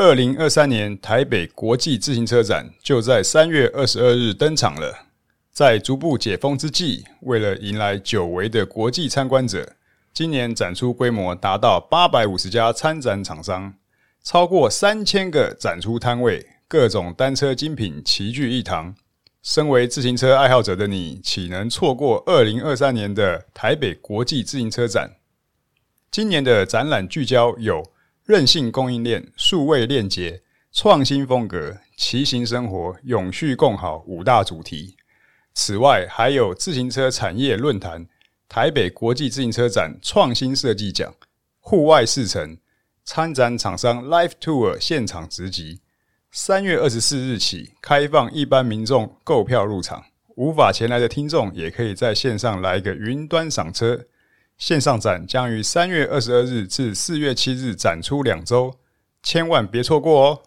二零二三年台北国际自行车展就在三月二十二日登场了。在逐步解封之际，为了迎来久违的国际参观者，今年展出规模达到八百五十家参展厂商，超过三千个展出摊位，各种单车精品齐聚一堂。身为自行车爱好者的你，岂能错过二零二三年的台北国际自行车展？今年的展览聚焦有韧性供应链、数位链接、创新风格、骑行生活、永续共好五大主题。此外，还有自行车产业论坛、台北国际自行车展创新设计奖、户外试乘、参展厂商 Live Tour 现场直击。三月二十四日起开放一般民众购票入场，无法前来的听众也可以在线上来一个云端赏车。线上展将于三月二十二日至四月七日展出两周，千万别错过哦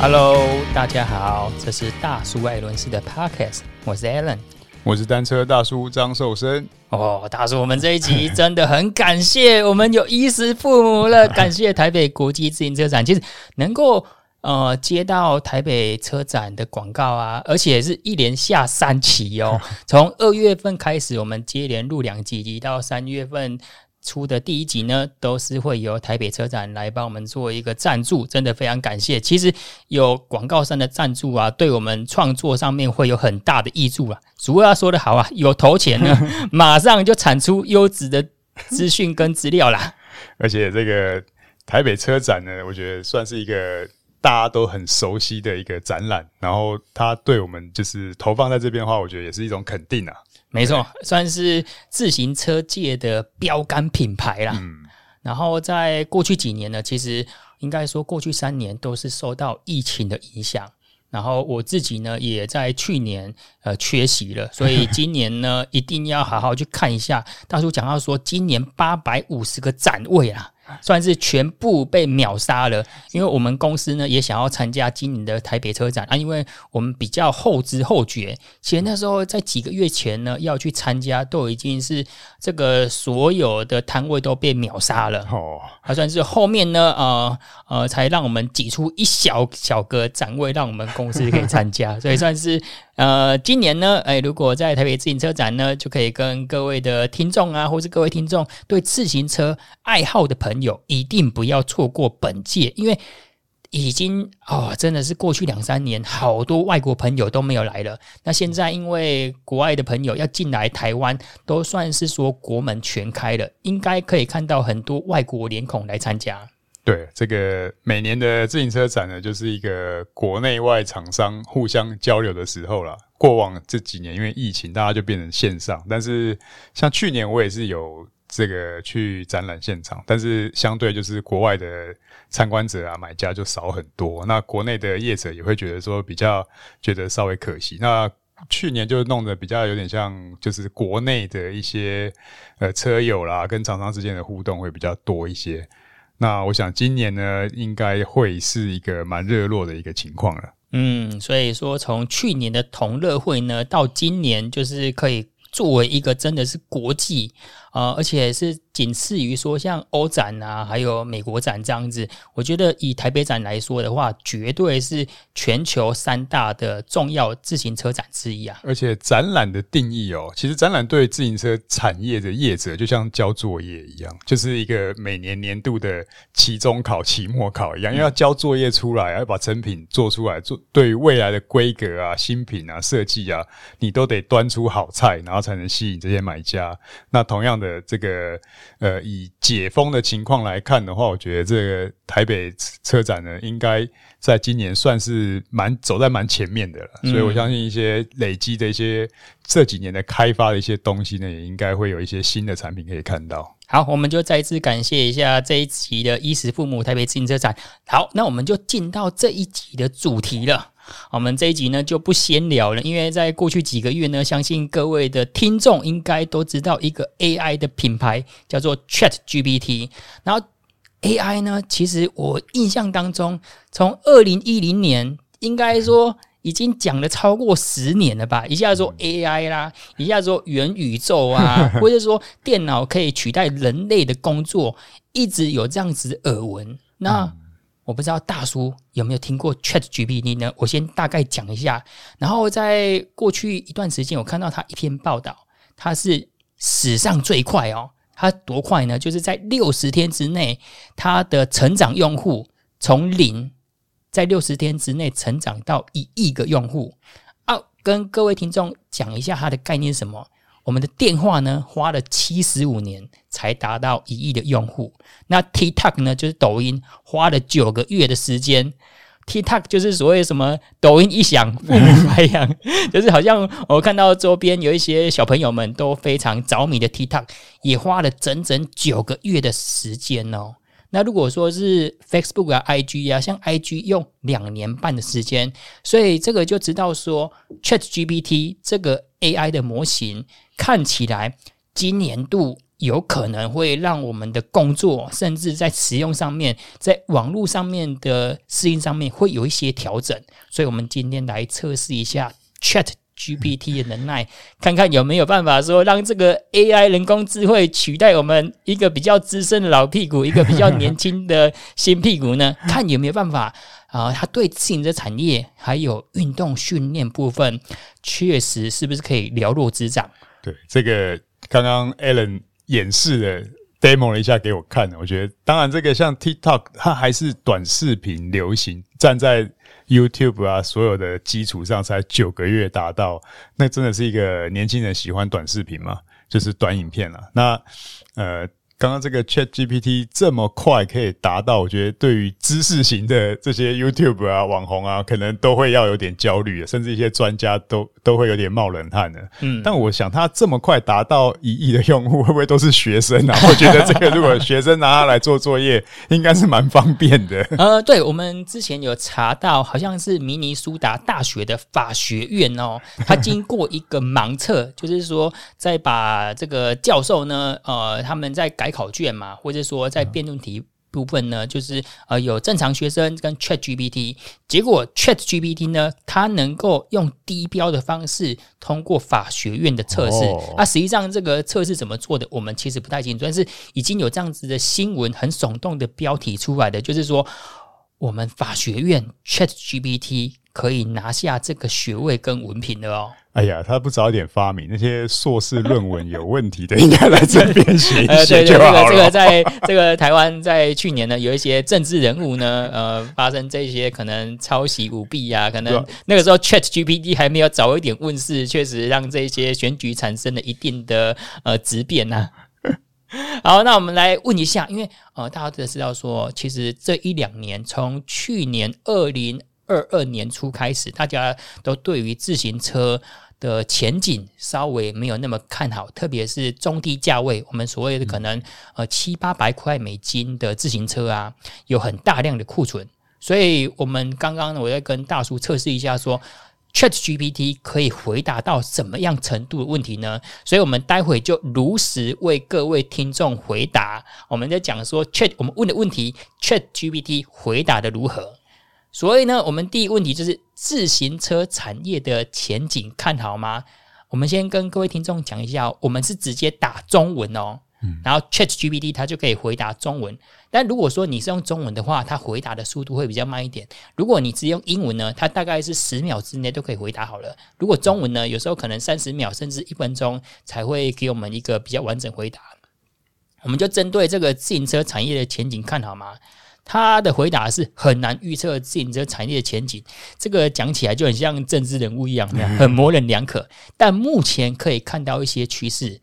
！Hello，大家好，这是大叔艾伦斯的 Podcast，我是 Alan。我是单车大叔张寿生哦，大叔，我们这一集 真的很感谢，我们有衣食父母了，感谢台北国际自行车展，其实能够呃接到台北车展的广告啊，而且是一连下三期哦，从二月份开始，我们接连录两集，到三月份。出的第一集呢，都是会由台北车展来帮我们做一个赞助，真的非常感谢。其实有广告商的赞助啊，对我们创作上面会有很大的益助啊。主要说得好啊，有投钱呢，马上就产出优质的资讯跟资料啦。而且这个台北车展呢，我觉得算是一个大家都很熟悉的一个展览，然后它对我们就是投放在这边的话，我觉得也是一种肯定啊。没错，算是自行车界的标杆品牌啦。嗯，然后在过去几年呢，其实应该说过去三年都是受到疫情的影响。然后我自己呢，也在去年呃缺席了，所以今年呢一定要好好去看一下。大叔讲到说，今年八百五十个展位啊。算是全部被秒杀了，因为我们公司呢也想要参加今年的台北车展。啊，因为我们比较后知后觉，其实那时候在几个月前呢要去参加，都已经是这个所有的摊位都被秒杀了。哦，还算是后面呢呃呃才让我们挤出一小小个展位，让我们公司可以参加，所以算是。呃，今年呢，哎，如果在台北自行车展呢，就可以跟各位的听众啊，或是各位听众对自行车爱好的朋朋友，一定不要错过本届，因为已经哦，真的是过去两三年，好多外国朋友都没有来了。那现在因为国外的朋友要进来台湾，都算是说国门全开了，应该可以看到很多外国脸孔来参加。对，这个每年的自行车展呢，就是一个国内外厂商互相交流的时候了。过往这几年因为疫情，大家就变成线上。但是像去年我也是有这个去展览现场，但是相对就是国外的参观者啊、买家就少很多。那国内的业者也会觉得说比较觉得稍微可惜。那去年就弄得比较有点像，就是国内的一些呃车友啦，跟厂商之间的互动会比较多一些。那我想今年呢，应该会是一个蛮热络的一个情况了。嗯，所以说从去年的同乐会呢，到今年就是可以作为一个真的是国际、呃，而且是。仅次于说像欧展啊，还有美国展这样子，我觉得以台北展来说的话，绝对是全球三大的重要自行车展之一啊。而且展览的定义哦，其实展览对自行车产业的业者就像交作业一样，就是一个每年年度的期中考、期末考一样，要交作业出来，要把成品做出来，做对于未来的规格啊、新品啊、设计啊，你都得端出好菜，然后才能吸引这些买家。那同样的这个。呃，以解封的情况来看的话，我觉得这个台北车展呢，应该在今年算是蛮走在蛮前面的了。所以我相信一些累积的一些这几年的开发的一些东西呢，也应该会有一些新的产品可以看到。好，我们就再一次感谢一下这一集的衣食父母台北自行车展。好，那我们就进到这一集的主题了。我们这一集呢就不闲聊了，因为在过去几个月呢，相信各位的听众应该都知道一个 AI 的品牌叫做 ChatGPT。然后 AI 呢，其实我印象当中，从二零一零年应该说已经讲了超过十年了吧？一下子说 AI 啦，一下子说元宇宙啊，或者说电脑可以取代人类的工作，一直有这样子耳闻。那我不知道大叔有没有听过 ChatGPT 呢？我先大概讲一下。然后在过去一段时间，我看到他一篇报道，他是史上最快哦。他多快呢？就是在六十天之内，他的成长用户从零，在六十天之内成长到一亿个用户。啊，跟各位听众讲一下它的概念是什么？我们的电话呢，花了七十五年才达到一亿的用户。那 TikTok 呢，就是抖音，花了九个月的时间。TikTok 就是所谓什么抖音一响，父母白养，就是好像我看到周边有一些小朋友们都非常着迷的 TikTok，也花了整整九个月的时间哦。那如果说是 Facebook 啊、IG 啊，像 IG 用两年半的时间，所以这个就知道说 ChatGPT 这个 AI 的模型看起来今年度。有可能会让我们的工作，甚至在使用上面，在网络上面的适应上面，会有一些调整。所以，我们今天来测试一下 ChatGPT 的能耐，看看有没有办法说让这个 AI 人工智慧取代我们一个比较资深的老屁股，一个比较年轻的新屁股呢？看有没有办法啊？它对自行车产业还有运动训练部分，确实是不是可以了若指掌？对，这个刚刚 Alan。演示了 demo 了一下给我看，我觉得当然这个像 TikTok，它还是短视频流行，站在 YouTube 啊所有的基础上才九个月达到，那真的是一个年轻人喜欢短视频嘛，就是短影片了。那呃。刚刚这个 Chat GPT 这么快可以达到，我觉得对于知识型的这些 YouTube 啊、网红啊，可能都会要有点焦虑的，甚至一些专家都都会有点冒冷汗的。嗯，但我想他这么快达到一亿的用户，会不会都是学生啊？我觉得这个如果学生拿它来做作业，应该是蛮方便的。呃，对，我们之前有查到，好像是明尼苏达大学的法学院哦，他经过一个盲测，就是说在把这个教授呢，呃，他们在改。改考卷嘛，或者说在辩论题部分呢，就是呃有正常学生跟 Chat GPT，结果 Chat GPT 呢，它能够用低标的方式通过法学院的测试。哦、啊，实际上这个测试怎么做的，我们其实不太清楚，但是已经有这样子的新闻很耸动的标题出来的，就是说我们法学院 Chat GPT 可以拿下这个学位跟文凭的哦。哎呀，他不早点发明那些硕士论文有问题的，应该来这边写一写就好了。呃、对对对，这个这个在这个台湾在去年呢，有一些政治人物呢，呃，发生这些可能抄袭舞弊啊，可能那个时候 Chat GPT 还没有早一点问世，确实让这些选举产生了一定的呃质变呐、啊。好，那我们来问一下，因为呃，大家都知道说，其实这一两年，从去年二零二二年初开始，大家都对于自行车。的前景稍微没有那么看好，特别是中低价位，我们所谓的可能呃七八百块美金的自行车啊，有很大量的库存，所以我们刚刚呢，我在跟大叔测试一下说，说 ChatGPT 可以回答到什么样程度的问题呢？所以我们待会就如实为各位听众回答。我们在讲说 Chat 我们问的问题，ChatGPT 回答的如何？所以呢，我们第一个问题就是自行车产业的前景看好吗？我们先跟各位听众讲一下，我们是直接打中文哦，嗯、然后 ChatGPT 它就可以回答中文。但如果说你是用中文的话，它回答的速度会比较慢一点。如果你只用英文呢，它大概是十秒之内都可以回答好了。如果中文呢，有时候可能三十秒甚至一分钟才会给我们一个比较完整回答。我们就针对这个自行车产业的前景看好吗？他的回答是很难预测自行车产业的前景，这个讲起来就很像政治人物一样，很模棱两可。但目前可以看到一些趋势，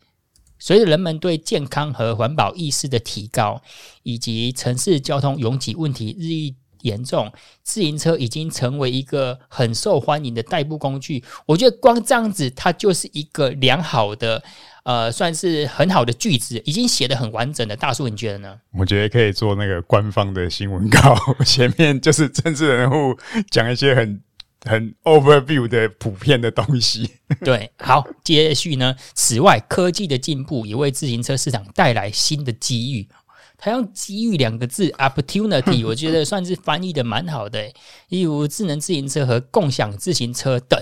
随着人们对健康和环保意识的提高，以及城市交通拥挤问题日益严重，自行车已经成为一个很受欢迎的代步工具。我觉得光这样子，它就是一个良好的。呃，算是很好的句子，已经写的很完整的。大叔，你觉得呢？我觉得可以做那个官方的新闻稿，前面就是政治人物讲一些很 很 overview 的普遍的东西。对，好，接续呢。此外，科技的进步也为自行车市场带来新的机遇。他用机遇两个字 opportunity，我觉得算是翻译的蛮好的。例如智能自行车和共享自行车等，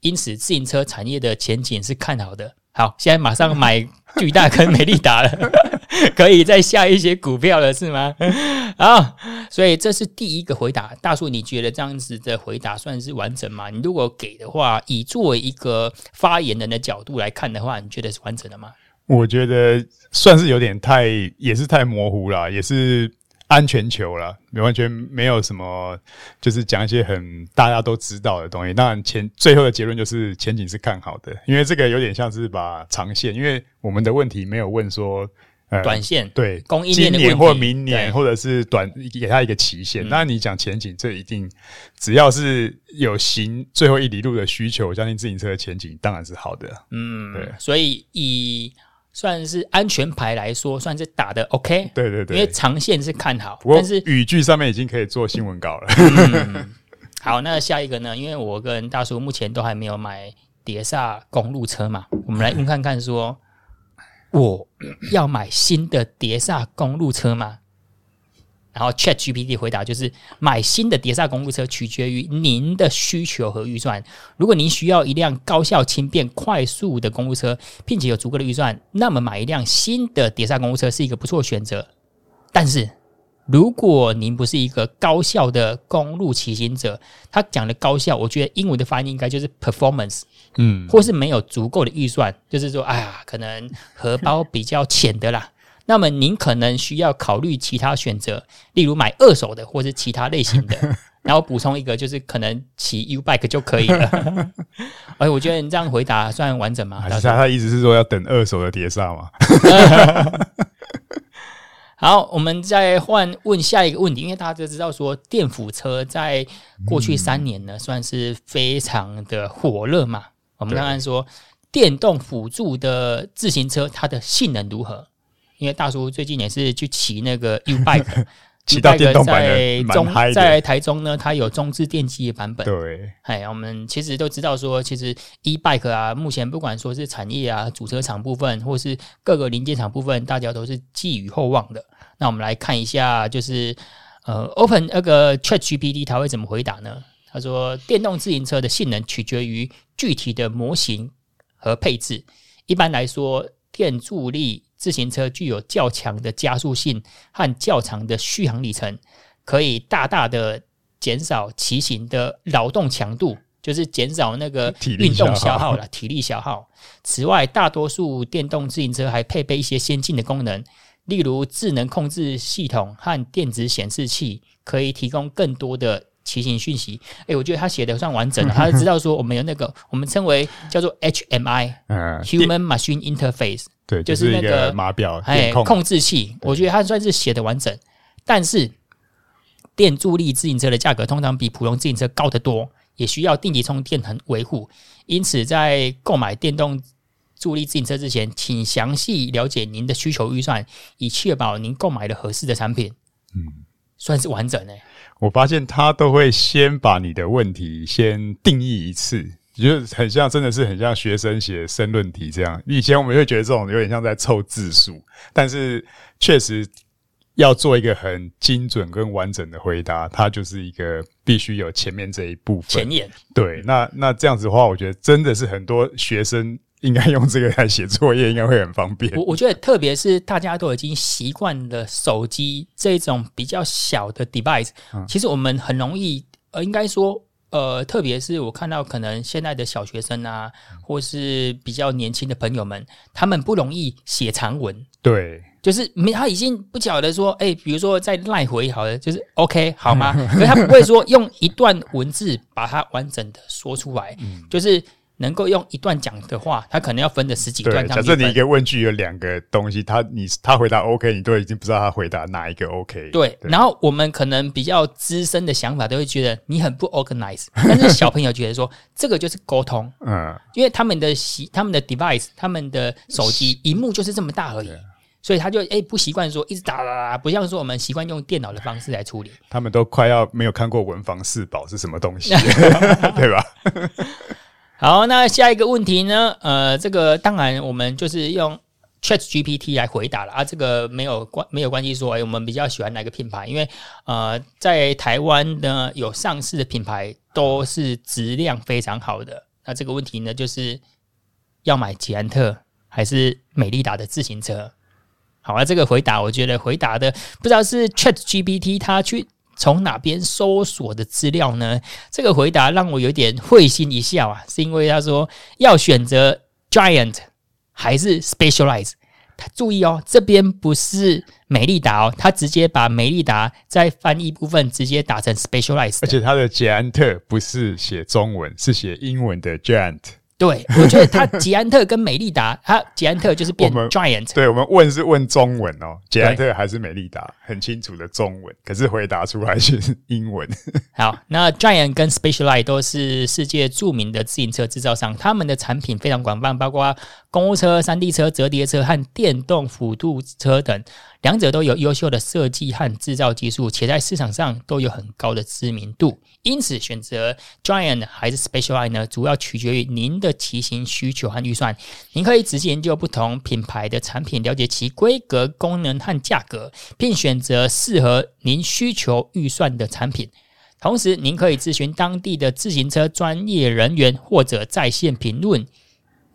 因此自行车产业的前景是看好的。好，现在马上买巨大跟美利达了，可以再下一些股票了，是吗？好，所以这是第一个回答。大叔，你觉得这样子的回答算是完整吗？你如果给的话，以作为一个发言人的角度来看的话，你觉得是完整的吗？我觉得算是有点太，也是太模糊了，也是。安全球了，完全没有什么，就是讲一些很大家都知道的东西。当然前最后的结论就是前景是看好的，因为这个有点像是把长线，因为我们的问题没有问说呃短线对供应链今年或明年或者是短给他一个期限。那你讲前景，这一定只要是有行最后一里路的需求，我相信自行车的前景当然是好的。嗯，对，所以以。算是安全牌来说，算是打的 OK。对对对，因为长线是看好，但是语句上面已经可以做新闻稿了。嗯、好，那下一个呢？因为我跟大叔目前都还没有买碟刹公路车嘛，我们来问看看，说我要买新的碟刹公路车吗？然后 ChatGPT 回答就是买新的碟刹公路车取决于您的需求和预算。如果您需要一辆高效、轻便、快速的公路车，并且有足够的预算，那么买一辆新的碟刹公路车是一个不错的选择。但是，如果您不是一个高效的公路骑行者，他讲的高效，我觉得英文的发音应该就是 performance，嗯，或是没有足够的预算，就是说，哎呀，可能荷包比较浅的啦。那么您可能需要考虑其他选择，例如买二手的或是其他类型的。然后补充一个，就是可能骑 U bike 就可以了。哎，我觉得你这样回答算完整吗？他他意思是说要等二手的碟刹吗？好，我们再换问下一个问题，因为大家都知道说电辅车在过去三年呢算是非常的火热嘛。我们刚刚说电动辅助的自行车它的性能如何？因为大叔最近也是去骑那个 U bike，骑到电动版在中在台中呢，它有中置电机的版本。对，哎，我们其实都知道说，其实 E bike 啊，目前不管说是产业啊、主车厂部分，或是各个零件厂部分，大家都是寄予厚望的。那我们来看一下，就是呃，Open 那个 ChatGPT 它会怎么回答呢？他说，电动自行车的性能取决于具体的模型和配置。一般来说，电助力自行车具有较强的加速性和较长的续航里程，可以大大的减少骑行的劳动强度，就是减少那个运动消耗了体力消耗。此外，大多数电动自行车还配备一些先进的功能，例如智能控制系统和电子显示器，可以提供更多的骑行讯息。诶，我觉得他写的算完整了，他知道说我们有那个我们称为叫做 HMI，Human Machine Interface。对，就是那个码表，哎，控制器，我觉得它算是写的完整。但是，电助力自行车的价格通常比普通自行车高得多，也需要定期充电和维护。因此，在购买电动助力自行车之前，请详细了解您的需求预算，以确保您购买了合适的产品。嗯，算是完整诶。我发现他都会先把你的问题先定义一次。就很像，真的是很像学生写申论题这样。以前我们会觉得这种有点像在凑字数，但是确实要做一个很精准跟完整的回答，它就是一个必须有前面这一部分。前言。对，那那这样子的话，我觉得真的是很多学生应该用这个来写作业，应该会很方便。我我觉得，特别是大家都已经习惯了手机这种比较小的 device，嗯，其实我们很容易，呃，应该说。呃，特别是我看到可能现在的小学生啊，或是比较年轻的朋友们，他们不容易写长文。对，就是没他已经不晓得说，哎、欸，比如说在赖回好了，就是 OK 好吗？可是他不会说用一段文字把它完整的说出来，嗯、就是。能够用一段讲的话，他可能要分的十几段。假设你一个问句有两个东西，他你他回答 OK，你都已经不知道他回答哪一个 OK。对，对，然后我们可能比较资深的想法都会觉得你很不 organize，但是小朋友觉得说这个就是沟通，嗯，因为他们的习他们的 device，他们的手机荧幕就是这么大而已，所以他就哎、欸、不习惯说一直打打打，不像说我们习惯用电脑的方式来处理。他们都快要没有看过文房四宝是什么东西，对吧？好，那下一个问题呢？呃，这个当然我们就是用 ChatGPT 来回答了啊，这个没有关没有关系，说哎，我们比较喜欢哪个品牌？因为呃，在台湾呢有上市的品牌都是质量非常好的。那这个问题呢，就是要买捷安特还是美利达的自行车？好啊，这个回答我觉得回答的不知道是 ChatGPT 它去从哪边搜索的资料呢？这个回答让我有点会心一笑啊，是因为他说要选择 Giant。还是 Specialize 他注意哦，这边不是美利达哦，他直接把美利达在翻译部分直接打成 Specialize，而且他的捷安特不是写中文，是写英文的 Giant。对，我觉得他捷安特跟美利达，他捷安特就是变 Giant。对，我们问是问中文哦，捷安特还是美利达，很清楚的中文，可是回答出来是英文。好，那 Giant 跟 Specialized 都是世界著名的自行车制造商，他们的产品非常广泛，包括公务车、山地车、折叠车和电动辅助车等。两者都有优秀的设计和制造技术，且在市场上都有很高的知名度。因此，选择 Giant 还是 Specialized 呢？主要取决于您的骑行需求和预算。您可以仔细研究不同品牌的产品，了解其规格、功能和价格，并选择适合您需求预算的产品。同时，您可以咨询当地的自行车专业人员或者在线评论，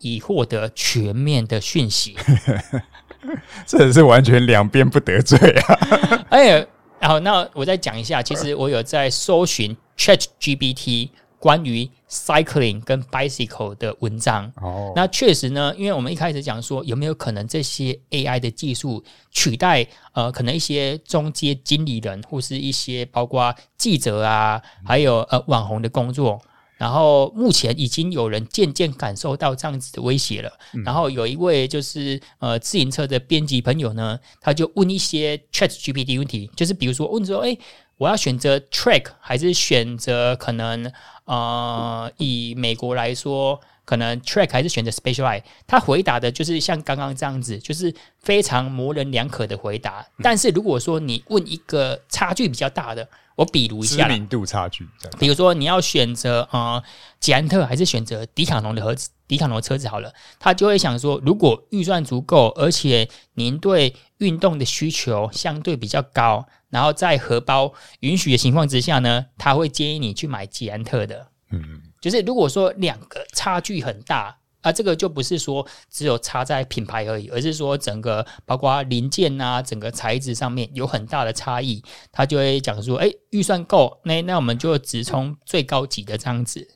以获得全面的讯息。这是完全两边不得罪啊！哎，好，那我再讲一下，其实我有在搜寻 ChatGPT 关于 cycling 跟 bicycle 的文章。哦，那确实呢，因为我们一开始讲说，有没有可能这些 AI 的技术取代呃，可能一些中阶经理人或是一些包括记者啊，还有呃网红的工作。然后目前已经有人渐渐感受到这样子的威胁了。嗯、然后有一位就是呃自行车的编辑朋友呢，他就问一些 ChatGPT 问题，就是比如说问说，哎，我要选择 track 还是选择可能呃以美国来说，可能 Track 还是选择 Specialized？他回答的就是像刚刚这样子，就是非常模棱两可的回答。嗯、但是如果说你问一个差距比较大的，我比如一下，知名度差距。比如说，你要选择呃，捷安特还是选择迪卡侬的盒子？迪卡侬的车子好了，他就会想说，如果预算足够，而且您对运动的需求相对比较高，然后在荷包允许的情况之下呢，他会建议你去买捷安特的。嗯，就是如果说两个差距很大。啊，这个就不是说只有差在品牌而已，而是说整个包括零件啊，整个材质上面有很大的差异，他就会讲说，哎，预算够，那那我们就直冲最高级的这样子。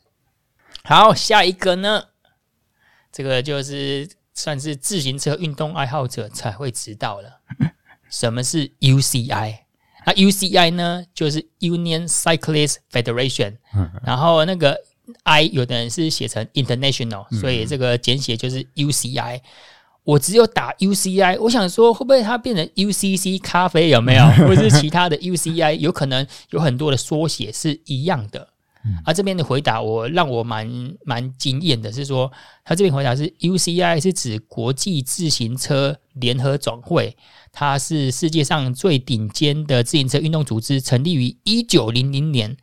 好，下一个呢，这个就是算是自行车运动爱好者才会知道了，什么是 UCI？那 UCI 呢，就是 Union Cyclist Federation，然后那个。I 有的人是写成 international，所以这个简写就是 UCI。我只有打 UCI，我想说会不会它变成 UCC 咖啡有没有，或者是其他的 UCI？有可能有很多的缩写是一样的。而这边的回答我让我蛮蛮惊艳的，是说他这边回答是 UCI 是指国际自行车联合总会，它是世界上最顶尖的自行车运动组织，成立于一九零零年，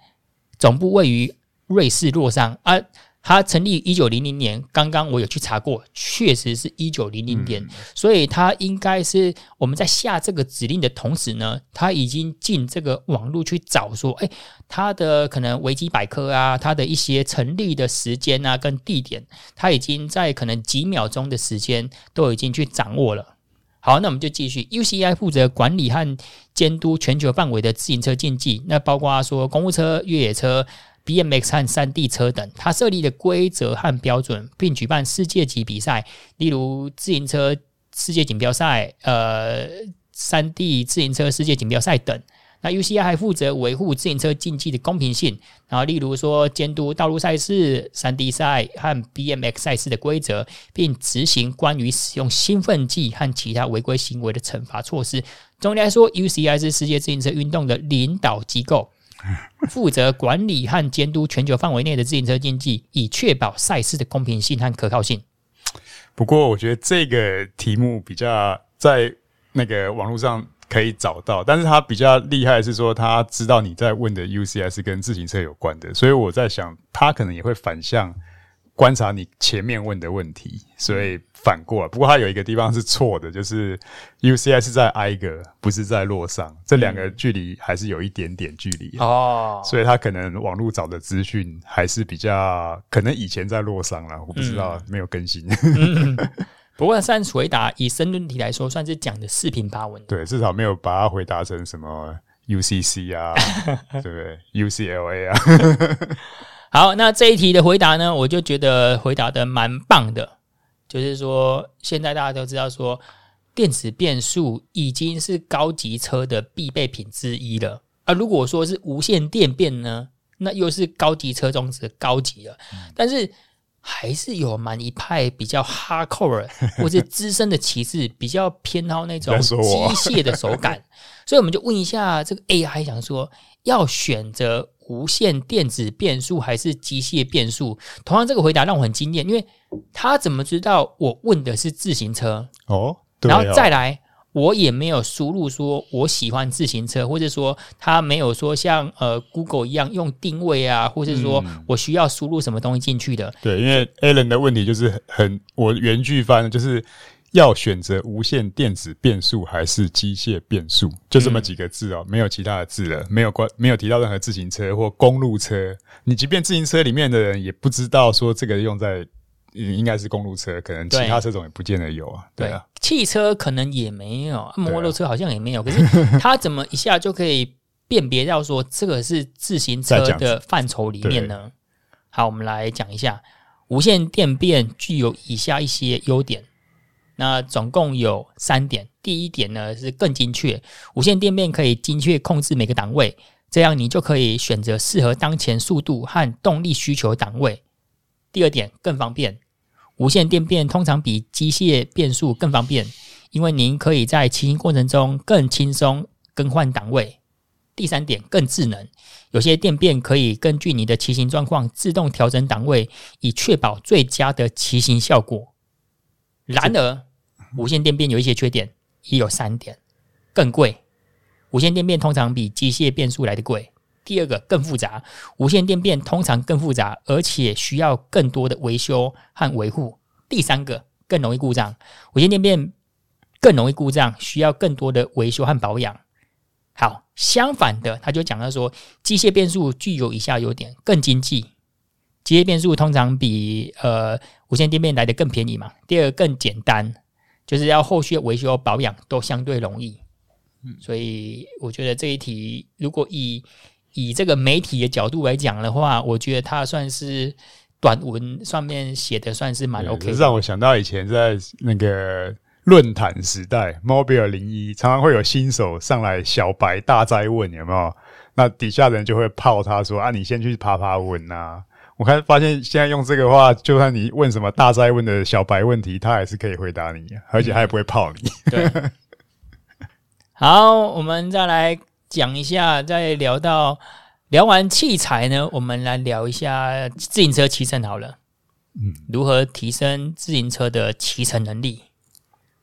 总部位于。瑞士洛桑啊，它成立一九零零年，刚刚我有去查过，确实是一九零零年，嗯、所以它应该是我们在下这个指令的同时呢，它已经进这个网络去找说，哎，它的可能维基百科啊，它的一些成立的时间啊跟地点，它已经在可能几秒钟的时间都已经去掌握了。好，那我们就继续，UCI 负责管理和监督全球范围的自行车竞技，那包括说公务车、越野车。BMX 和山地车等，它设立的规则和标准，并举办世界级比赛，例如自行车世界锦标赛、呃，山地自行车世界锦标赛等。那 UCI 还负责维护自行车竞技的公平性，然后例如说监督道路赛事、山地赛和 BMX 赛事的规则，并执行关于使用兴奋剂和其他违规行为的惩罚措施。总的来说，UCI 是世界自行车运动的领导机构。负责管理和监督全球范围内的自行车竞技，以确保赛事的公平性和可靠性。不过，我觉得这个题目比较在那个网络上可以找到，但是他比较厉害的是说，他知道你在问的 UCS 跟自行车有关的，所以我在想，他可能也会反向观察你前面问的问题，所以反过来。不过它有一个地方是错的，就是 UCI 是在挨个，不是在洛桑，这两个距离还是有一点点距离哦。所以他可能网络找的资讯还是比较可能以前在洛桑了，我不知道、嗯、没有更新。嗯、不过算是回答以申论题来说，算是讲的四平八稳。对，至少没有把它回答成什么 UCC 啊，对不对？UCLA 啊。好，那这一题的回答呢，我就觉得回答的蛮棒的。就是说，现在大家都知道说，电子变速已经是高级车的必备品之一了。啊，如果说是无线电变呢，那又是高级车中的高级了。但是还是有蛮一派比较 hardcore 或是资深的骑士比较偏好那种机械的手感，所以我们就问一下这个 AI，想说要选择。无线电子变速还是机械变速？同样，这个回答让我很惊艳，因为他怎么知道我问的是自行车？哦，然后再来，我也没有输入说我喜欢自行车，或者说他没有说像呃 Google 一样用定位啊，或者说我需要输入什么东西进去的。对，因为 Alan 的问题就是很，我原句翻就是。要选择无线电子变速还是机械变速？就这么几个字哦、喔，没有其他的字了，没有关，没有提到任何自行车或公路车。你即便自行车里面的人也不知道说这个用在，应该是公路车，可能其他车种也不见得有啊。对，对啊，汽车可能也没有，摩托车好像也没有。可是 它怎么一下就可以辨别到说这个是自行车的范畴里面呢？好，我们来讲一下无线电变具有以下一些优点。那总共有三点。第一点呢是更精确，无线电变可以精确控制每个档位，这样你就可以选择适合当前速度和动力需求档位。第二点更方便，无线电变通常比机械变速更方便，因为您可以在骑行过程中更轻松更换档位。第三点更智能，有些电变可以根据你的骑行状况自动调整档位，以确保最佳的骑行效果。然而，无线电变有一些缺点，也有三点：更贵，无线电变通常比机械变速来的贵；第二个，更复杂，无线电变通常更复杂，而且需要更多的维修和维护；第三个，更容易故障，无线电变更容易故障，需要更多的维修和保养。好，相反的，他就讲到说，机械变速具有以下优点：更经济。机械变速通常比呃无线电变来的更便宜嘛。第二更简单，就是要后续维修保养都相对容易。嗯，所以我觉得这一题如果以以这个媒体的角度来讲的话，我觉得它算是短文上面写的算是蛮 OK 的。让我想到以前在那个论坛时代，Mobile 零一常常会有新手上来小白大灾问有没有？那底下的人就会泡他说啊，你先去爬爬文啊。我看发现现在用这个话，就算你问什么大灾问的小白问题，他还是可以回答你，而且他也不会泡你。对，好，我们再来讲一下，再聊到聊完器材呢，我们来聊一下自行车骑乘好了。嗯，如何提升自行车的骑乘能力？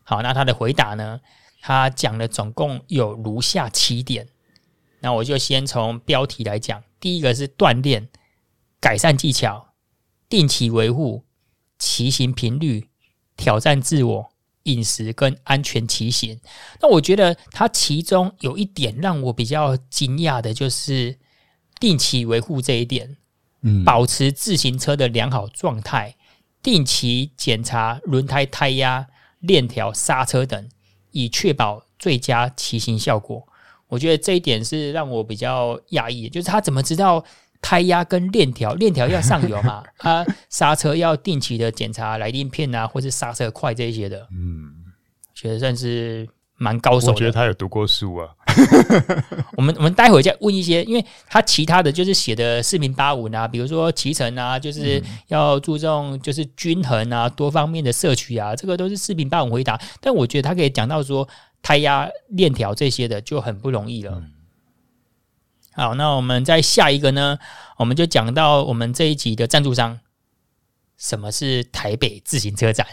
好，那他的回答呢？他讲了总共有如下七点。那我就先从标题来讲，第一个是锻炼。改善技巧、定期维护、骑行频率、挑战自我、饮食跟安全骑行。那我觉得它其中有一点让我比较惊讶的，就是定期维护这一点。嗯，保持自行车的良好状态，定期检查轮胎、胎压、链条、刹车等，以确保最佳骑行效果。我觉得这一点是让我比较讶异，就是他怎么知道？胎压跟链条，链条要上油嘛？啊，刹车要定期的检查来电片啊，或是刹车块这一些的。嗯，觉得算是蛮高手的。我觉得他有读过书啊。我们我们待会再问一些，因为他其他的就是写的四平八稳啊，比如说骑乘啊，就是要注重就是均衡啊，多方面的摄取啊，这个都是四平八稳回答。但我觉得他可以讲到说胎压、链条这些的就很不容易了。嗯好，那我们再下一个呢？我们就讲到我们这一集的赞助商，什么是台北自行车展？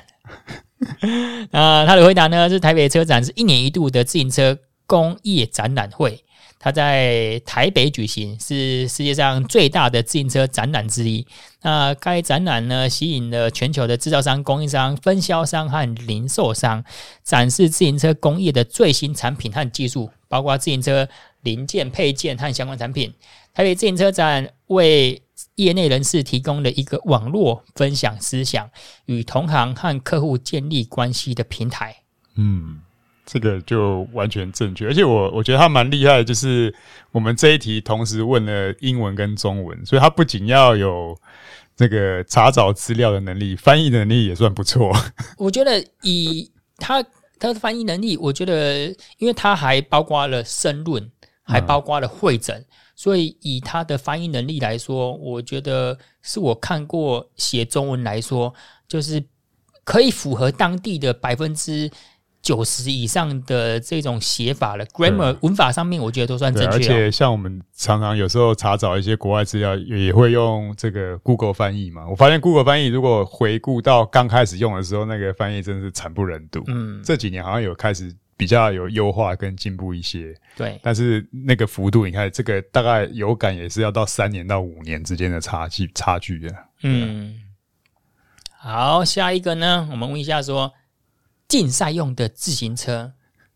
那他的回答呢是：台北车展是一年一度的自行车工业展览会，它在台北举行，是世界上最大的自行车展览之一。那该展览呢，吸引了全球的制造商、供应商、分销商和零售商，展示自行车工业的最新产品和技术，包括自行车零件、配件和相关产品。台北自行车展为业内人士提供了一个网络分享思想、与同行和客户建立关系的平台。嗯，这个就完全正确。而且我我觉得他蛮厉害，就是我们这一题同时问了英文跟中文，所以他不仅要有这个查找资料的能力，翻译能力也算不错。我觉得以他他的翻译能力，我觉得因为他还包括了申论，还包括了会诊。嗯所以，以他的翻译能力来说，我觉得是我看过写中文来说，就是可以符合当地的百分之九十以上的这种写法了。grammar 文法上面，我觉得都算正确。而且，像我们常常有时候查找一些国外资料，也会用这个 Google 翻译嘛。我发现 Google 翻译如果回顾到刚开始用的时候，那个翻译真的是惨不忍睹。嗯，这几年好像有开始。比较有优化跟进步一些，对，但是那个幅度，你看这个大概有感也是要到三年到五年之间的差距差距的。嗯，好，下一个呢，我们问一下说，竞赛用的自行车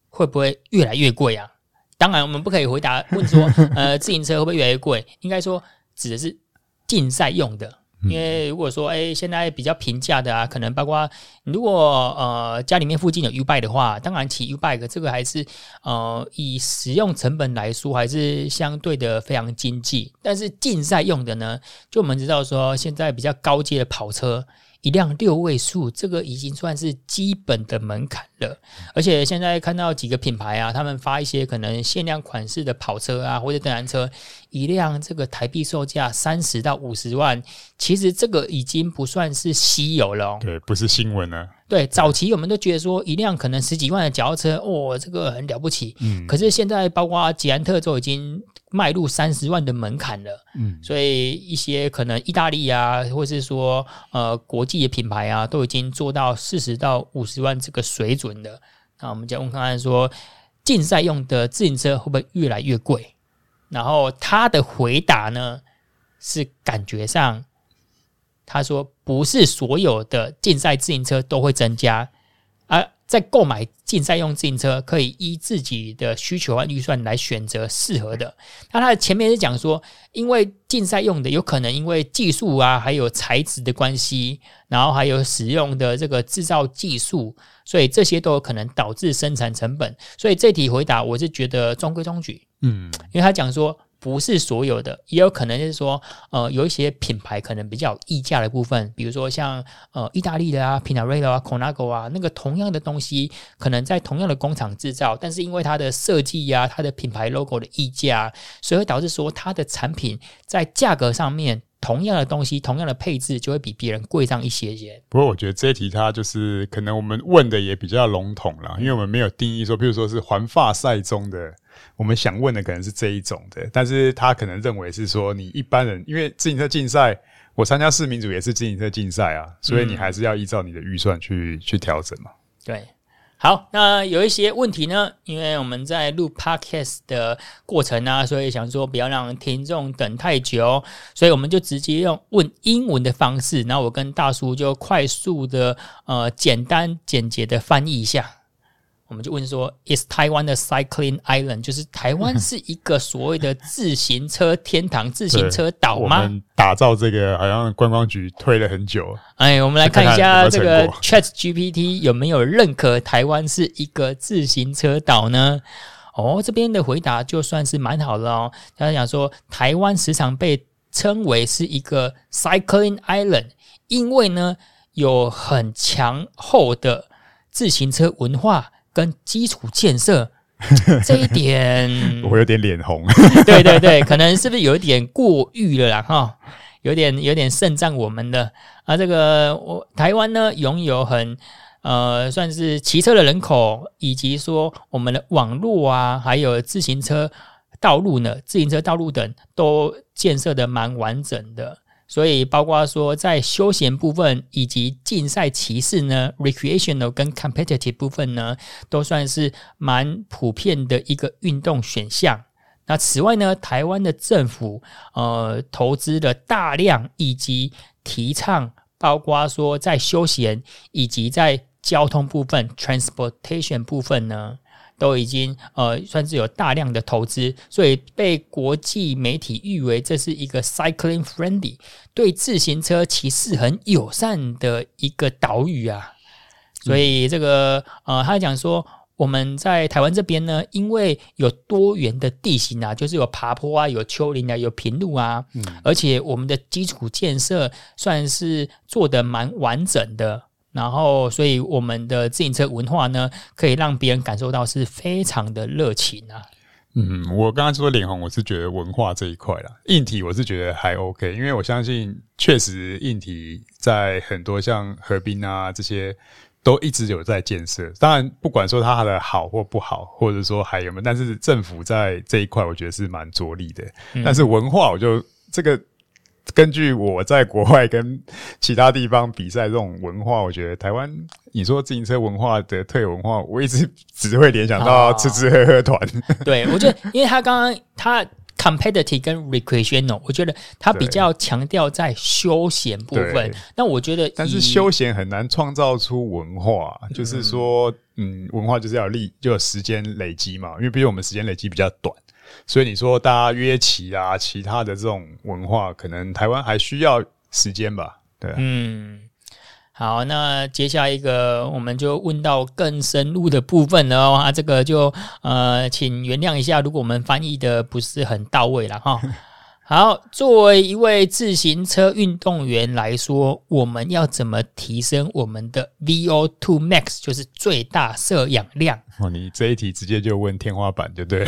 会不会越来越贵啊？当然，我们不可以回答问说，呃，自行车会不会越来越贵？应该说指的是竞赛用的。因为如果说，哎，现在比较平价的啊，可能包括如果呃家里面附近有 U bike 的话，当然骑 U bike 这个还是呃以使用成本来说还是相对的非常经济。但是竞赛用的呢，就我们知道说现在比较高阶的跑车。一辆六位数，这个已经算是基本的门槛了。而且现在看到几个品牌啊，他们发一些可能限量款式的跑车啊，或者登山车，一辆这个台币售价三十到五十万，其实这个已经不算是稀有了。对，不是新闻啊。对，早期我们都觉得说一辆可能十几万的脚踏车，哦，这个很了不起。嗯。可是现在包括捷安特都已经。迈入三十万的门槛了，嗯，所以一些可能意大利啊，或是说呃国际的品牌啊，都已经做到四十到五十万这个水准了。那我们就问看看说，竞赛用的自行车会不会越来越贵？然后他的回答呢，是感觉上，他说不是所有的竞赛自行车都会增加，而。在购买竞赛用自行车，可以依自己的需求和预算来选择适合的。那他的前面是讲说，因为竞赛用的有可能因为技术啊，还有材质的关系，然后还有使用的这个制造技术，所以这些都有可能导致生产成本。所以这题回答我是觉得中规中矩，嗯，因为他讲说。不是所有的，也有可能就是说，呃，有一些品牌可能比较溢价的部分，比如说像呃意大利的啊 p i n a r e l o 啊 Conago 啊，那个同样的东西，可能在同样的工厂制造，但是因为它的设计呀，它的品牌 logo 的溢价，所以会导致说它的产品在价格上面。同样的东西，同样的配置，就会比别人贵上一些些。不过，我觉得这一题它就是可能我们问的也比较笼统了，因为我们没有定义说，譬如说是环法赛中的，我们想问的可能是这一种的，但是他可能认为是说，你一般人因为自行车竞赛，我参加市民组也是自行车竞赛啊，所以你还是要依照你的预算去去调整嘛。对。好，那有一些问题呢，因为我们在录 podcast 的过程啊，所以想说不要让听众等太久，所以我们就直接用问英文的方式，然后我跟大叔就快速的呃简单简洁的翻译一下。我们就问说：“Is Taiwan a cycling island？” 就是台湾是一个所谓的自行车天堂、自行车岛吗？我们打造这个好像观光局推了很久。哎，我们来看一下这个 Chat GPT 有没有认可台湾是一个自行车岛呢？哦，这边的回答就算是蛮好了哦。他讲说，台湾时常被称为是一个 cycling island，因为呢有很强厚的自行车文化。跟基础建设 这一点，我有点脸红。对对对，可能是不是有一点过誉了啦？哈，有点有点胜战我们的啊。这个我台湾呢，拥有很呃，算是骑车的人口，以及说我们的网络啊，还有自行车道路呢，自行车道路等都建设的蛮完整的。所以，包括说在休闲部分以及竞赛骑士呢，recreational 跟 competitive 部分呢，都算是蛮普遍的一个运动选项。那此外呢，台湾的政府呃投资了大量以及提倡，包括说在休闲以及在交通部分 （transportation 部分）呢，都已经呃算是有大量的投资，所以被国际媒体誉为这是一个 cycling friendly 对自行车骑士很友善的一个岛屿啊。所以这个呃，他讲说。我们在台湾这边呢，因为有多元的地形啊，就是有爬坡啊，有丘陵啊，有平路啊，嗯，而且我们的基础建设算是做得蛮完整的，然后，所以我们的自行车文化呢，可以让别人感受到是非常的热情啊。嗯，我刚刚说脸红，我是觉得文化这一块啦，硬体我是觉得还 OK，因为我相信确实硬体在很多像河滨啊这些。都一直有在建设，当然不管说它的好或不好，或者说还有没有，但是政府在这一块我觉得是蛮着力的。嗯。但是文化，我就这个根据我在国外跟其他地方比赛这种文化，我觉得台湾你说自行车文化的特有文化，我一直只会联想到吃吃喝喝团。哦。对，我觉得因为他刚刚他。competitive 跟 recreational，我觉得他比较强调在休闲部分。那我觉得，但是休闲很难创造出文化，就是说，嗯，文化就是要立，就有时间累积嘛。因为毕竟我们时间累积比较短，所以你说大家约齐啊，其他的这种文化，可能台湾还需要时间吧。对，嗯。好，那接下来一个，我们就问到更深入的部分了哦。啊，这个就呃，请原谅一下，如果我们翻译的不是很到位了哈。好，作为一位自行车运动员来说，我们要怎么提升我们的 VO2 max，就是最大摄氧量？哦，你这一题直接就问天花板，就对。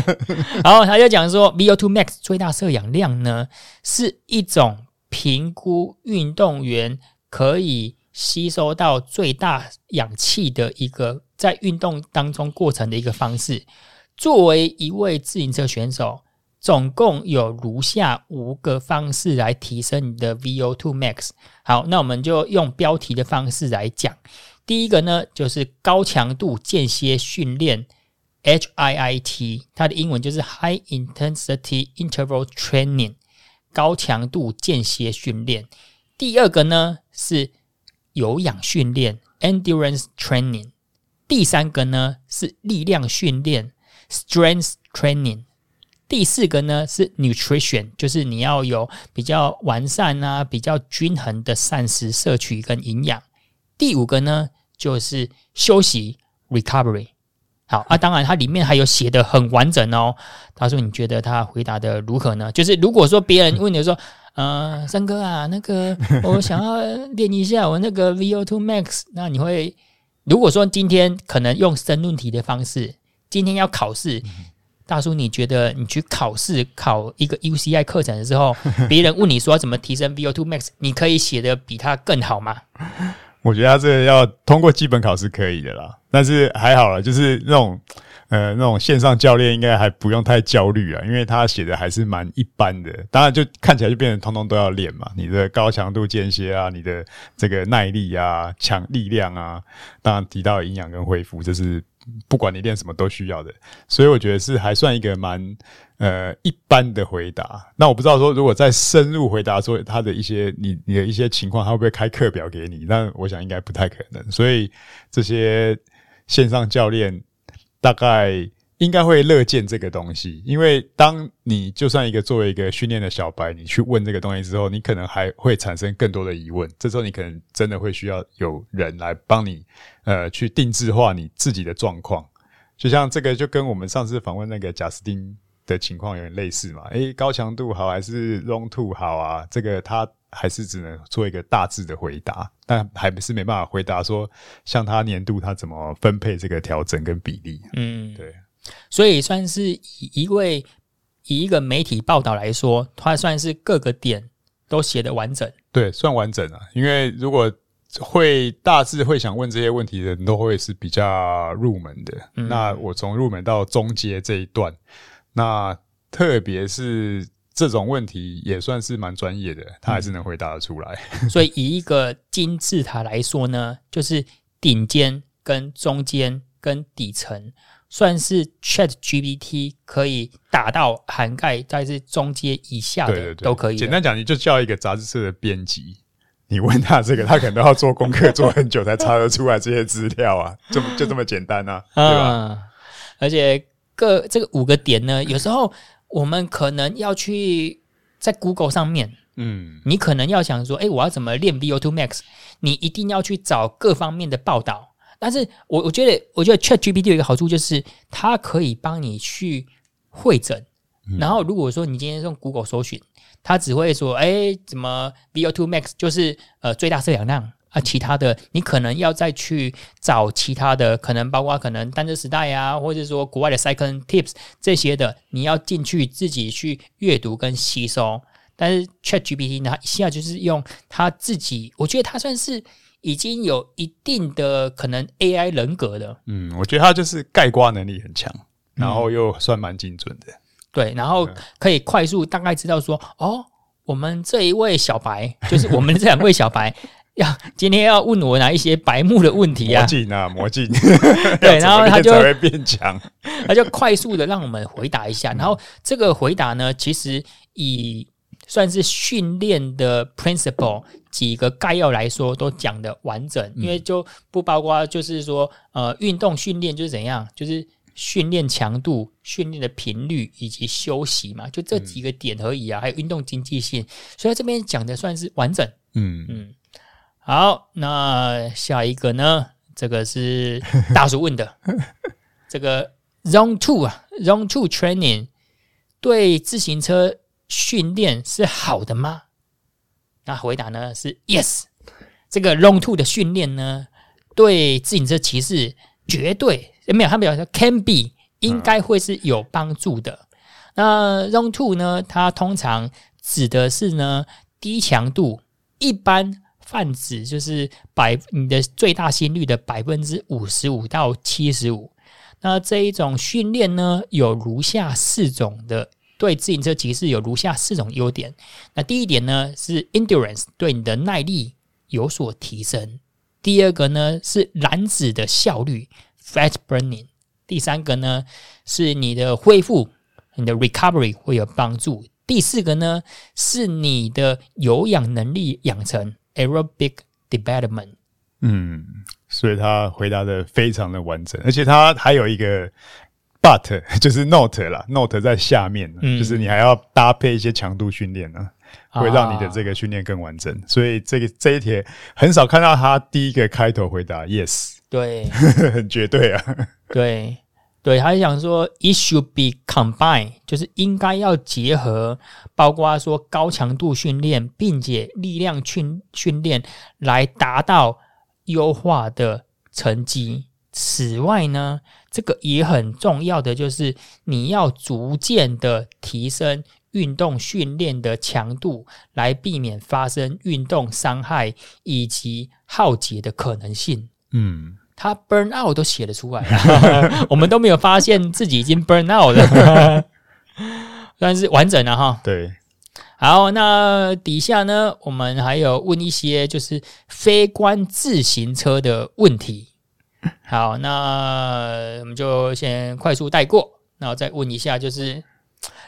然后他就讲说，VO2 max 最大摄氧量呢，是一种评估运动员。可以吸收到最大氧气的一个在运动当中过程的一个方式。作为一位自行车选手，总共有如下五个方式来提升你的 VO2 max。好，那我们就用标题的方式来讲。第一个呢，就是高强度间歇训练 （HIIT），它的英文就是 High Intensity Interval Training，高强度间歇训练。第二个呢是有氧训练 （endurance training），第三个呢是力量训练 （strength training），第四个呢是 nutrition，就是你要有比较完善啊、比较均衡的膳食摄取跟营养。第五个呢就是休息 （recovery）。好啊，当然它里面还有写的很完整哦。他说：“你觉得他回答的如何呢？”就是如果说别人问你说。呃，三哥啊，那个 我想要练一下我那个 VO2 max，那你会如果说今天可能用申论题的方式，今天要考试，大叔你觉得你去考试考一个 UCI 课程的时候，别人问你说怎么提升 VO2 max，你可以写的比他更好吗？我觉得他这个要通过基本考试可以的啦，但是还好了，就是那种。呃，那种线上教练应该还不用太焦虑啊，因为他写的还是蛮一般的。当然，就看起来就变成通通都要练嘛。你的高强度间歇啊，你的这个耐力啊、强力量啊，当然提到营养跟恢复，这是不管你练什么都需要的。所以我觉得是还算一个蛮呃一般的回答。那我不知道说，如果再深入回答说他的一些你你的一些情况，他会不会开课表给你？那我想应该不太可能。所以这些线上教练。大概应该会乐见这个东西，因为当你就算一个作为一个训练的小白，你去问这个东西之后，你可能还会产生更多的疑问。这时候你可能真的会需要有人来帮你，呃，去定制化你自己的状况。就像这个，就跟我们上次访问那个贾斯汀的情况有点类似嘛。诶，高强度好还是 long two 好啊？这个他。还是只能做一个大致的回答，但还是没办法回答说，像他年度他怎么分配这个调整跟比例。嗯，对，所以算是以一位以一个媒体报道来说，它算是各个点都写得完整。对，算完整啊。因为如果会大致会想问这些问题的人都会是比较入门的。嗯、那我从入门到中阶这一段，那特别是。这种问题也算是蛮专业的，他还是能回答得出来。嗯、所以以一个金字塔来说呢，就是顶尖、跟中间、跟底层，算是 Chat GPT 可以打到涵盖在这中阶以下的，对对对都可以。简单讲，你就叫一个杂志社的编辑，你问他这个，他可能都要做功课，做很久才查得出来这些资料啊，就就这么简单啊，对吧？嗯、而且各这个五个点呢，有时候我们可能要去在 Google 上面，嗯，你可能要想说，哎，我要怎么练 VO2 Max？你一定要去找各方面的报道。但是我我觉得，我觉得 ChatGPT 有一个好处，就是它可以帮你去会诊。然后如果说你今天用 Google 搜寻，它只会说，哎，怎么 VO2 Max 就是呃最大摄氧量啊，其他的你可能要再去找其他的，可能包括可能单车时代啊，或者说国外的 Cycling Tips 这些的，你要进去自己去阅读跟吸收。但是 ChatGPT 呢，它一下就是用它自己，我觉得它算是。已经有一定的可能 AI 人格的，嗯，我觉得他就是概括能力很强，然后又算蛮精准的，嗯，对，然后可以快速大概知道说，哦，我们这一位小白，就是我们这两位小白，要今天要问我哪一些白目的问题啊？魔镜啊，魔镜，对，然后他就会变强，他就快速的让我们回答一下，然后这个回答呢，其实以算是训练的 principle。几个概要来说都讲的完整，因为就不包括就是说，呃，运动训练就是怎样，就是训练强度、训练的频率以及休息嘛，就这几个点而已啊，还有运动经济性，所以这边讲的算是完整。嗯嗯，好，那下一个呢？这个是大叔问的，这个 Zone Two 啊，Zone Two Training 对自行车训练是好的吗？那回答呢是 yes，这个 long Two 的训练呢，对自行车骑士绝对没有，他表示 can be 应该会是有帮助的。那 long Two 呢，它通常指的是呢低强度，一般泛指就是百你的最大心率的百分之五十五到七十五。那这一种训练呢，有如下四种的。对自行车骑士有如下四种优点。那第一点呢是 endurance，对你的耐力有所提升。第二个呢是燃脂的效率 fat burning。第三个呢是你的恢复，你的 recovery 会有帮助。第四个呢是你的有氧能力养成 aerobic development。嗯，所以他回答的非常的完整，而且他还有一个。But 就是 Note 啦，Note 在下面，嗯，就是你还要搭配一些强度训练呢，会让你的这个训练更完整。啊、所以这个这一题很少看到他第一个开头回答 Yes，对，很绝对啊，对对，他想说 It should be combined，就是应该要结合，包括说高强度训练，并且力量训训练来达到优化的成绩。此外呢，这个也很重要的就是你要逐渐的提升运动训练的强度，来避免发生运动伤害以及耗竭的可能性。嗯，他 burn out 都写得出来了，我们都没有发现自己已经 burn out 了，但是完整了哈。对，好，那底下呢，我们还有问一些就是非关自行车的问题。好，那我们就先快速带过，然后再问一下，就是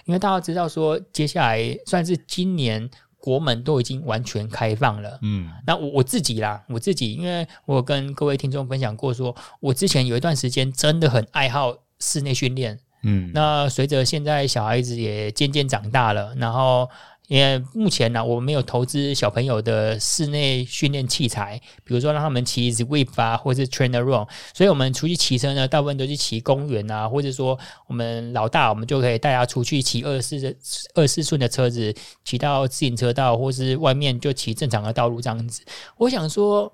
因为大家知道说，接下来算是今年国门都已经完全开放了，嗯，那我我自己啦，我自己，因为我跟各位听众分享过说，说我之前有一段时间真的很爱好室内训练，嗯，那随着现在小孩子也渐渐长大了，然后。因为目前呢、啊，我没有投资小朋友的室内训练器材，比如说让他们骑 Zwift 啊，或是 TrainerRoad，所以我们出去骑车呢，大部分都是骑公园啊，或者说我们老大，我们就可以带他出去骑二四的二四寸的车子，骑到自行车道，或是外面就骑正常的道路这样子。我想说，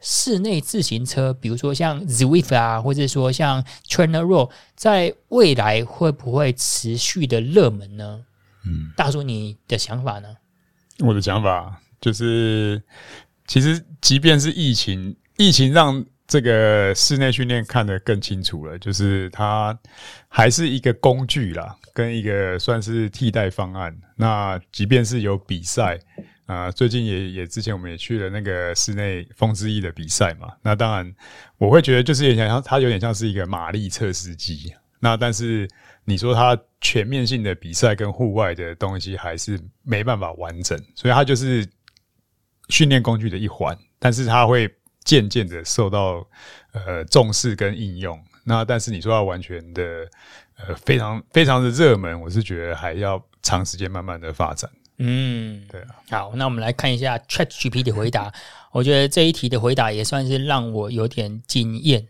室内自行车，比如说像 Zwift 啊，或者说像 TrainerRoad，在未来会不会持续的热门呢？嗯，大叔，你的想法呢？我的想法就是，其实即便是疫情，疫情让这个室内训练看得更清楚了，就是它还是一个工具啦，跟一个算是替代方案。那即便是有比赛，啊、呃，最近也也之前我们也去了那个室内风之翼的比赛嘛。那当然，我会觉得就是有点像它有点像是一个马力测试机。那但是你说它全面性的比赛跟户外的东西还是没办法完整，所以它就是训练工具的一环。但是它会渐渐的受到呃重视跟应用。那但是你说要完全的呃非常非常的热门，我是觉得还要长时间慢慢的发展。嗯，对啊。好，那我们来看一下 ChatGPT 的回答。我觉得这一题的回答也算是让我有点惊艳。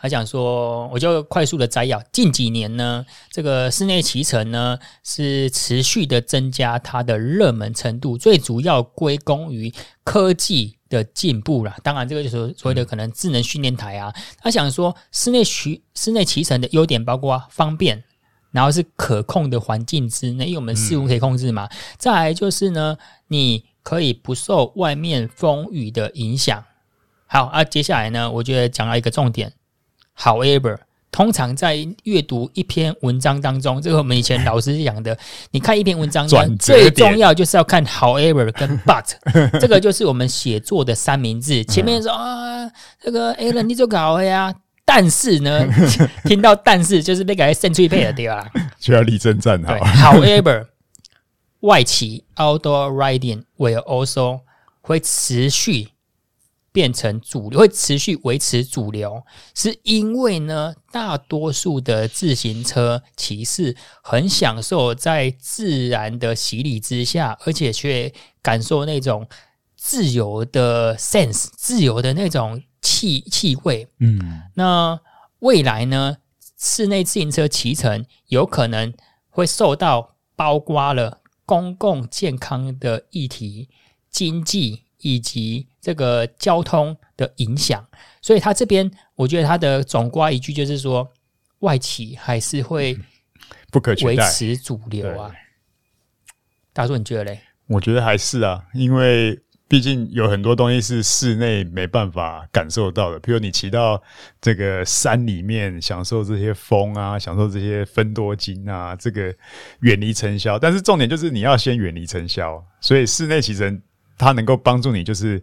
他讲说，我就快速的摘要。近几年呢，这个室内骑乘呢是持续的增加它的热门程度，最主要归功于科技的进步啦。当然，这个就是所谓的可能智能训练台啊。他想说，室内骑室内骑乘的优点包括方便。然后是可控的环境之内，因为我们事物可以控制嘛。嗯、再来就是呢，你可以不受外面风雨的影响。好啊，接下来呢，我觉得讲到一个重点。However，通常在阅读一篇文章当中，这个我们以前老师讲的，你看一篇文章呢，最重要就是要看 However 跟 But，这个就是我们写作的三明治。前面说啊，这个 Alan 你就搞了呀。但是呢，听到但是就是那个 century 配的对吧？就要立正站好。However，外企 outdoor riding will also 会持续变成主流，会持续维持主流，是因为呢，大多数的自行车骑士很享受在自然的洗礼之下，而且却感受那种自由的 sense，自由的那种。气气味，嗯，那未来呢？室内自行车骑乘有可能会受到包括了公共健康的议题、经济以及这个交通的影响，所以他这边我觉得他的总括一句就是说，外企还是会不可取代，维持主流啊。大叔，你觉得嘞？我觉得还是啊，因为。毕竟有很多东西是室内没办法感受到的，比如你骑到这个山里面，享受这些风啊，享受这些分多金啊，这个远离尘嚣。但是重点就是你要先远离尘嚣，所以室内骑乘它能够帮助你，就是。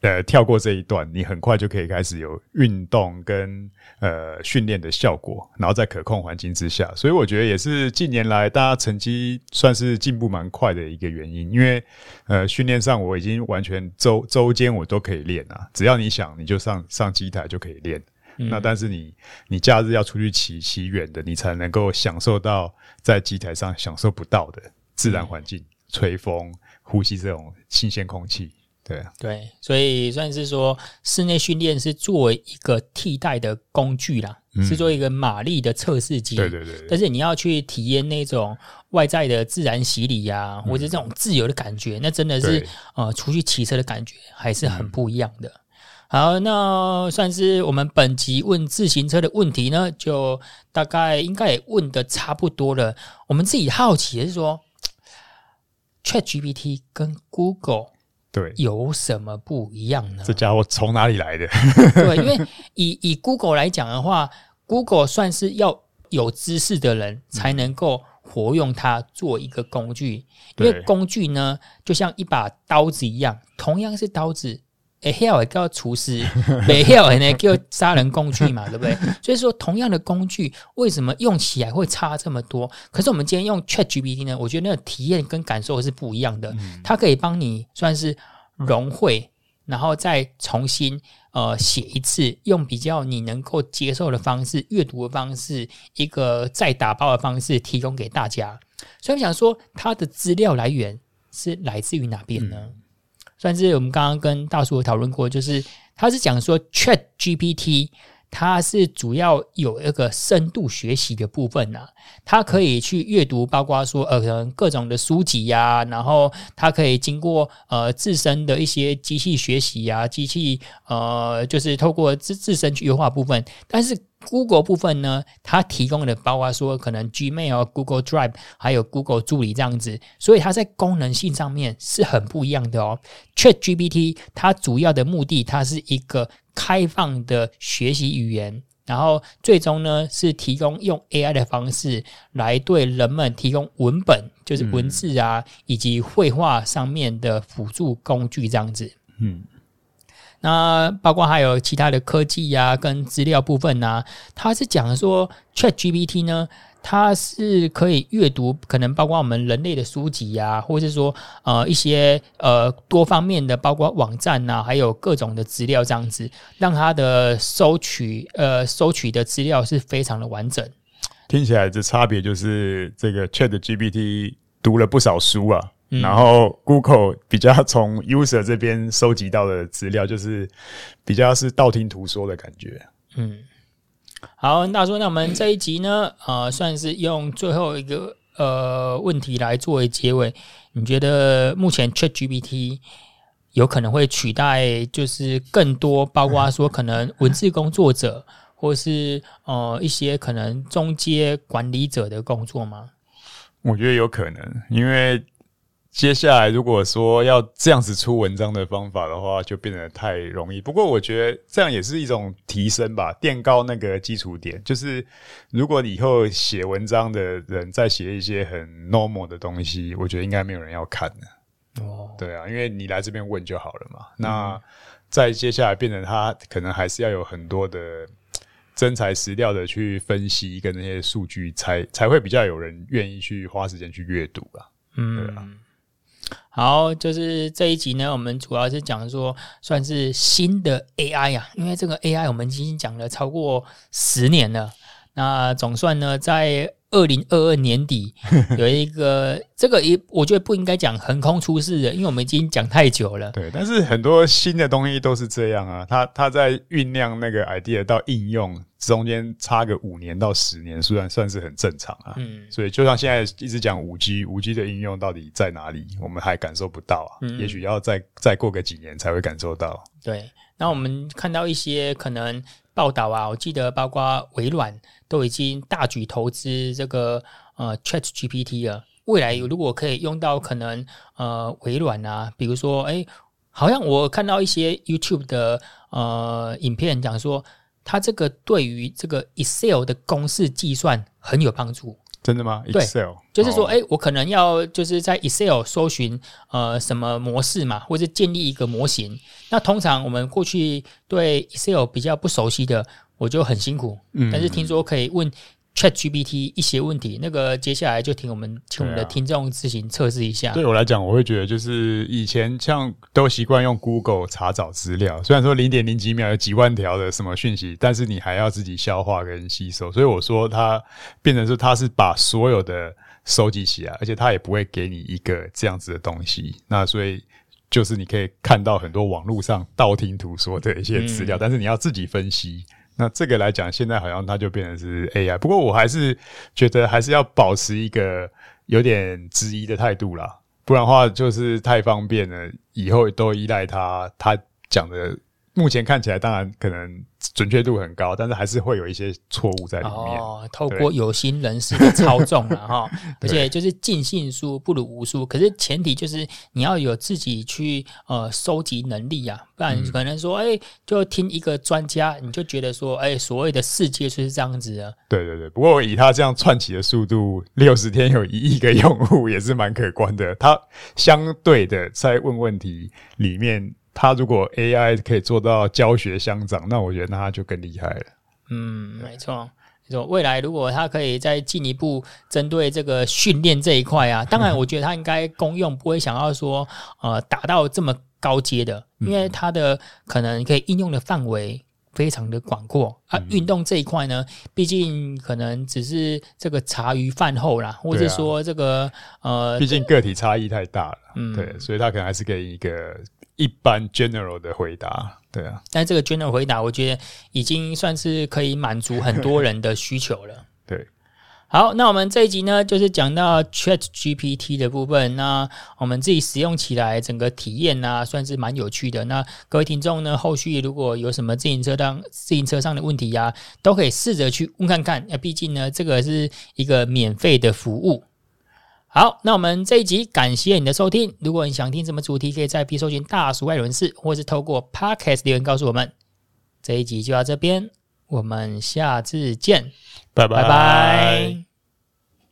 呃，跳过这一段，你很快就可以开始有运动跟呃训练的效果，然后在可控环境之下，所以我觉得也是近年来大家成绩算是进步蛮快的一个原因。因为呃训练上我已经完全周周间我都可以练啊，只要你想你就上上机台就可以练。嗯、那但是你你假日要出去骑骑远的，你才能够享受到在机台上享受不到的自然环境，嗯、吹风、呼吸这种新鲜空气。对啊，对，所以算是说室内训练是作为一个替代的工具啦，嗯、是做一个马力的测试机。对对对，对。但是你要去体验那种外在的自然洗礼呀、啊，嗯、或者这种自由的感觉，那真的是对呃，出去骑车的感觉还是很不一样的。嗯、好，那算是我们本集问自行车的问题呢，就大概应该也问的差不多了。我们自己好奇的是说，ChatGPT 跟 Google。对，有什么不一样呢？这家伙从哪里来的？对，因为以以 Google 来讲的话，Google 算是要有知识的人才能够活用它做一个工具，嗯、因为工具呢，就像一把刀子一样，同样是刀子，会晓的叫厨师，没晓的呢叫杀人工具嘛，对不对？所以说，同样的工具，为什么用起来会差这么多？可是我们今天用 ChatGPT 呢，我觉得那个体验跟感受是不一样的，嗯、它可以帮你算是。融会，然后再重新呃写一次，用比较你能够接受的方式、阅读的方式，一个再打包的方式提供给大家。所以我想说，它的资料来源是来自于哪边呢？嗯、算是我们刚刚跟大叔讨论过，就是他是讲说 ChatGPT。它是主要有一个深度学习的部分呐、啊，它可以去阅读，包括说呃可能各种的书籍呀、啊，然后它可以经过呃自身的一些机器学习呀、啊，机器呃就是透过自自身去优化部分，但是。Google 部分呢，它提供的包括说可能 Gmail、Google Drive 还有 Google 助理这样子，所以它在功能性上面是很不一样的哦。ChatGPT 它主要的目的，它是一个开放的学习语言，然后最终呢是提供用 AI 的方式来对人们提供文本，就是文字啊，嗯、以及绘画上面的辅助工具这样子。嗯，那包括还有其他的科技呀、啊，跟资料部分啊，他是讲说 ChatGPT 呢。它是可以阅读，可能包括我们人类的书籍呀、啊，或者是说呃一些呃多方面的，包括网站呐、啊，还有各种的资料这样子，让它的收取呃收取的资料是非常的完整。听起来这差别就是这个 ChatGPT 读了不少书啊，嗯、然后 Google 比较从 user 这边收集到的资料，就是比较是道听途说的感觉。嗯。好，大叔，那我们这一集呢，呃，算是用最后一个呃问题来作为结尾。你觉得目前 ChatGPT 有可能会取代，就是更多，包括说可能文字工作者，或是呃一些可能中阶管理者的工作吗？我觉得有可能，因为。接下来，如果说要这样子出文章的方法的话，就变得太容易。不过，我觉得这样也是一种提升吧，垫高那个基础点。就是如果你以后写文章的人再写一些很 normal 的东西，我觉得应该没有人要看的。哦，对啊，因为你来这边问就好了嘛。嗯、那再接下来变成他可能还是要有很多的真材实料的去分析跟那些数据，才才会比较有人愿意去花时间去阅读吧。嗯，对啊。好，就是这一集呢，我们主要是讲说，算是新的 AI 呀、啊，因为这个 AI 我们已经讲了超过十年了，那总算呢，在二零二二年底 有一个这个也，我觉得不应该讲横空出世的，因为我们已经讲太久了。对，但是很多新的东西都是这样啊，它它在酝酿那个 idea 到应用中间差个五年到十年，虽然算是很正常啊。嗯，所以就像现在一直讲五 G，五 G 的应用到底在哪里，我们还感受不到啊。嗯，也许要再再过个几年才会感受到。对，那我们看到一些可能。报道啊，我记得包括微软都已经大举投资这个呃 ChatGPT 了。未来如果可以用到，可能呃微软啊，比如说哎，好像我看到一些 YouTube 的呃影片讲说，它这个对于这个 Excel 的公式计算很有帮助。真的吗？，Excel 就是说，哎、oh. 欸，我可能要就是在 Excel 搜寻呃什么模式嘛，或者建立一个模型。那通常我们过去对 Excel 比较不熟悉的，我就很辛苦。嗯，但是听说可以问。ChatGPT 一些问题，那个接下来就听我们请我们的听众自行测试一下。对，我来讲，我会觉得就是以前像都习惯用 Google 查找资料，虽然说零点零几秒有几万条的什么讯息，但是你还要自己消化跟吸收。所以我说它变成是它是把所有的收集起来，而且它也不会给你一个这样子的东西。那所以就是你可以看到很多网络上道听途说的一些资料，嗯、但是你要自己分析。那这个来讲，现在好像它就变成是 AI，不过我还是觉得还是要保持一个有点质疑的态度啦，不然的话就是太方便了，以后都依赖它，它讲的。目前看起来，当然可能准确度很高，但是还是会有一些错误在里面。哦，透过有心人士的操纵了 哈，而且就是尽信书不如无书。可是前提就是你要有自己去呃收集能力啊，不然可能说哎、嗯欸，就听一个专家，你就觉得说哎、欸，所谓的世界就是这样子的。对对对，不过以他这样窜起的速度，六十天有一亿个用户也是蛮可观的。他相对的在问问题里面。他如果 AI 可以做到教学相长，那我觉得那他就更厉害了。嗯，没错，没错。未来如果他可以再进一步针对这个训练这一块啊，当然我觉得他应该公用不会想要说呃达到这么高阶的，因为它的可能可以应用的范围非常的广阔啊。运动这一块呢，毕竟可能只是这个茶余饭后啦，或者是说这个呃，毕竟个体差异太大了，嗯，对，所以它可能还是给一个。一般 general 的回答，对啊，但这个 general 回答，我觉得已经算是可以满足很多人的需求了。对，好，那我们这一集呢，就是讲到 ChatGPT 的部分。那我们自己使用起来，整个体验呢、啊，算是蛮有趣的。那各位听众呢，后续如果有什么自行车当自行车上的问题呀、啊，都可以试着去问看看。那毕竟呢，这个是一个免费的服务。好，那我们这一集感谢你的收听。如果你想听什么主题，可以在 P 搜寻大叔爱人士，或是透过 Podcast 留言告诉我们。这一集就到这边。我们下次见，拜拜拜。